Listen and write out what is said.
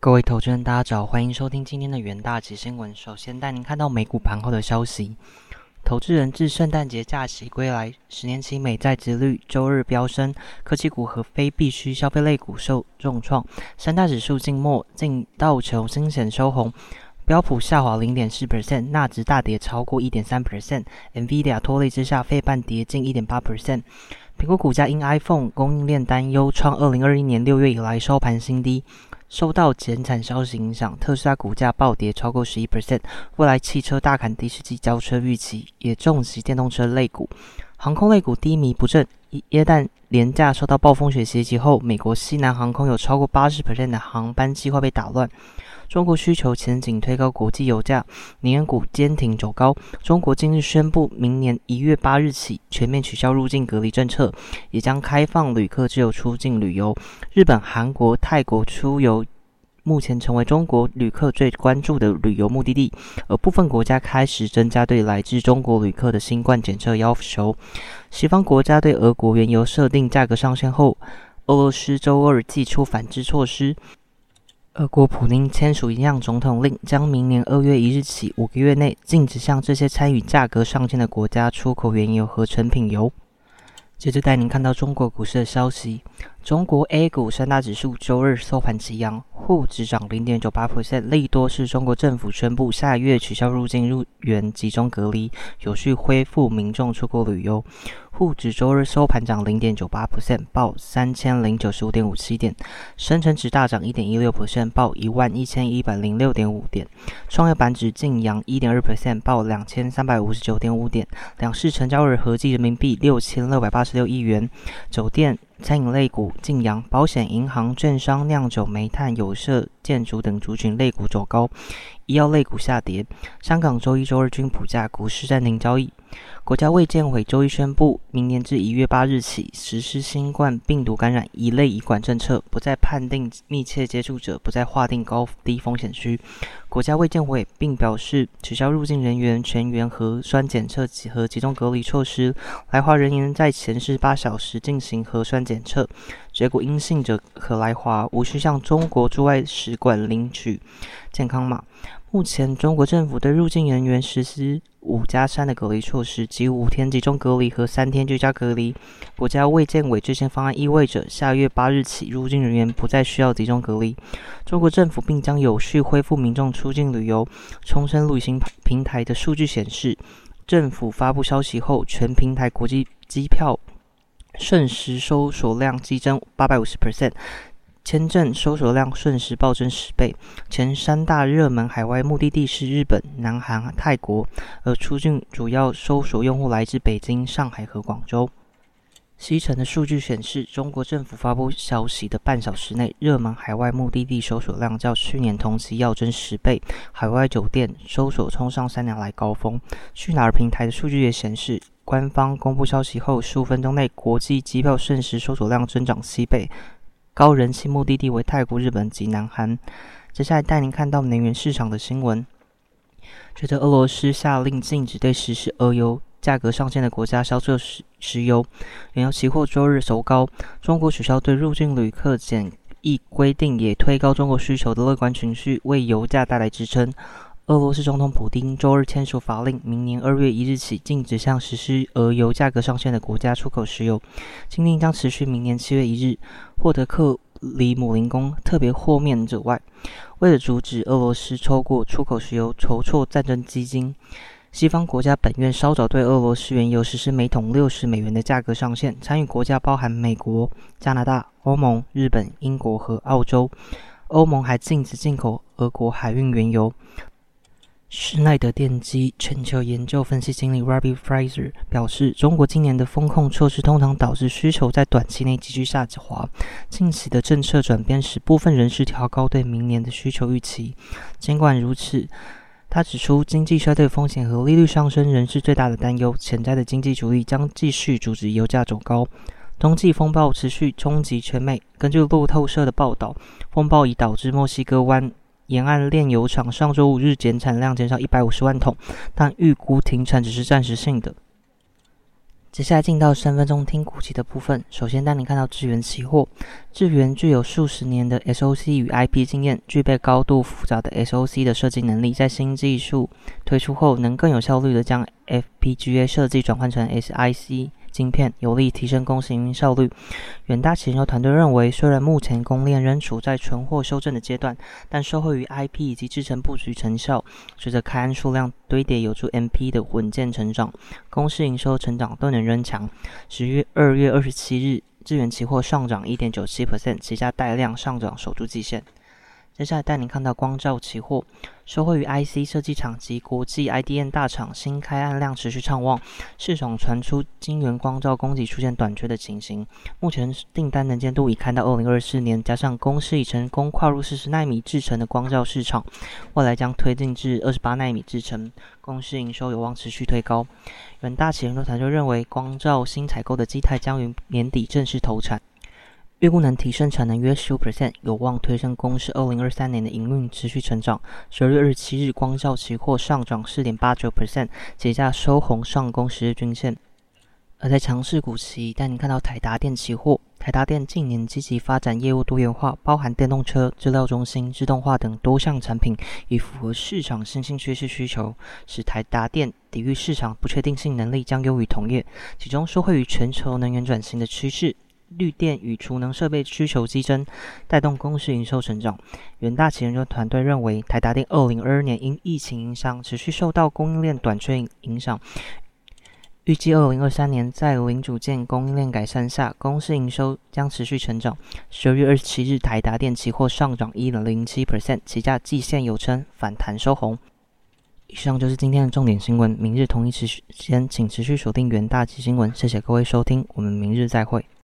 各位投资人，大家早，欢迎收听今天的元大旗新闻。首先带您看到美股盘后的消息。投资人自圣诞节假期归来，十年期美债值率周日飙升，科技股和非必需消费类股受重创。三大指数静末，净道琼惊险收红，标普下滑零点四 percent，纳指大跌超过一点三 percent。NVIDIA 拖累之下，费半跌近一点八 percent。苹果股价因 iPhone 供应链担忧，创二零二一年六月以来收盘新低。受到减产消息影响，特斯拉股价暴跌超过十一 percent。未来汽车大砍第四季交车预期，也重击电动车类股。航空类股低迷不振。一旦廉价受到暴风雪袭击后，美国西南航空有超过八十 percent 的航班计划被打乱。中国需求前景推高国际油价，能源股坚挺走高。中国近日宣布，明年一月八日起全面取消入境隔离政策，也将开放旅客自由出境旅游。日本、韩国、泰国出游目前成为中国旅客最关注的旅游目的地，而部分国家开始增加对来自中国旅客的新冠检测要求。西方国家对俄国原油设定价格上限后，俄罗斯周二祭出反制措施。俄国普京签署一项总统令，将明年二月一日起五个月内禁止向这些参与价格上限的国家出口原油和成品油。接着带您看到中国股市的消息。中国 A 股三大指数周日收盘齐扬，沪指涨零点九八 percent，利多是中国政府宣布下月取消入境入园集中隔离，有序恢复民众出国旅游。沪指周日收盘涨零点九八 percent，报三千零九十五点五七点；深成指大涨一点一六 percent，报一万一千一百零六点五点；创业板指净扬一点二 percent，报两千三百五十九点五点。两市成交日合计人民币六千六百八十六亿元。酒店。餐饮类股晋阳，保险、银行、券商、酿酒、煤炭、有色、建筑等族群类股走高，医药类股下跌。香港周一、周二均普价股市暂停交易。国家卫健委周一宣布，明年至一月八日起实施新冠病毒感染一类乙管政策，不再判定密切接触者，不再划定高低风险区。国家卫健委并表示，取消入境人员全员核酸检测和集中隔离措施，来华人员在前十八小时进行核酸检测，结果阴性者可来华，无需向中国驻外使馆领取健康码。目前，中国政府对入境人员实施五加三的隔离措施，即五天集中隔离和三天居家隔离。国家卫健委最新方案意味着，下月八日起，入境人员不再需要集中隔离。中国政府并将有序恢复民众出境旅游。重申旅行平台的数据显示，政府发布消息后，全平台国际机票瞬时搜索量激增八百五十 percent。签证搜索量瞬时暴增十倍，前三大热门海外目的地是日本、南韩、泰国，而出境主要搜索用户来自北京、上海和广州。西城的数据显示，中国政府发布消息的半小时内，热门海外目的地搜索量较去年同期要增十倍，海外酒店搜索冲上三年来高峰。去哪儿平台的数据也显示，官方公布消息后十五分钟内，国际机票瞬时搜索量增长七倍。高人气目的地为泰国、日本及南韩。接下来带您看到能源市场的新闻。觉得俄罗斯下令禁止对实施俄油价格上限的国家销售石石油，原油期货周日走高。中国取消对入境旅客检疫规定，也推高中国需求的乐观情绪，为油价带来支撑。俄罗斯总统普京周日签署法令，明年二月一日起禁止向实施俄油价格上限的国家出口石油。禁令将持续明年七月一日。获得克里姆林宫特别豁免者外，为了阻止俄罗斯超过出口石油筹措战争基金，西方国家本院稍早对俄罗斯原油实施每桶六十美元的价格上限。参与国家包含美国、加拿大、欧盟、日本、英国和澳洲。欧盟还禁止进口俄国海运原油。施耐德电机全球研究分析经理 Robbie Fraser 表示，中国今年的风控措施通常导致需求在短期内急剧下滑。近期的政策转变使部分人士调高对明年的需求预期。尽管如此，他指出，经济衰退风险和利率上升仍是最大的担忧。潜在的经济阻力将继续阻止油价走高。冬季风暴持续冲击全美。根据路透社的报道，风暴已导致墨西哥湾。沿岸炼油厂上周五日减产量减少一百五十万桶，但预估停产只是暂时性的。接下来进到三分钟听股期的部分。首先带你看到智源期货，智源具有数十年的 SOC 与 IP 经验，具备高度复杂的 SOC 的设计能力，在新技术推出后，能更有效率的将 FPGA 设计转换成 SIC。晶片有力提升公司营运效率。远大企研究团队认为，虽然目前供链仍处在存货修正的阶段，但受惠于 IP 以及制程布局成效，随着开案数量堆叠，有助 MP 的稳健成长，公司营收成长动能仍强。十月二月二十七日，智源期货上涨一点九七 percent，旗下带量上涨守住季线。接下来带您看到光照期货，受惠于 IC 设计厂及国际 IDM 大厂新开案量持续畅旺，市场传出晶圆光照供给出现短缺的情形。目前订单能见度已看到二零二四年，加上公司已成功跨入四十纳米制程的光照市场，未来将推进至二十八纳米制程，公司营收有望持续推高。远大企研究团就认为，光照新采购的基态将于年底正式投产。预估能提升产能约十五 percent，有望推升公司二零二三年的营运持续成长。十二月二十七日，光照期货上涨四点八九 percent，节价收红上攻十日均线。而在强势股期，带您看到台达电期货。台达电近年积极发展业务多元化，包含电动车、资料中心、自动化等多项产品，以符合市场新兴趋势需求，使台达电抵御市场不确定性能力将优于同业。其中，受惠于全球能源转型的趋势。绿电与储能设备需求激增，带动公司营收成长。远大企研究团队认为，台达电二零二二年因疫情影响，持续受到供应链短缺影响。预计二零二三年在零组件供应链改善下，公司营收将持续成长。十二月二十七日，台达电期货上涨一点零七 percent，起价季线有称反弹收红。以上就是今天的重点新闻，明日同一时间请持续锁定元大及新闻。谢谢各位收听，我们明日再会。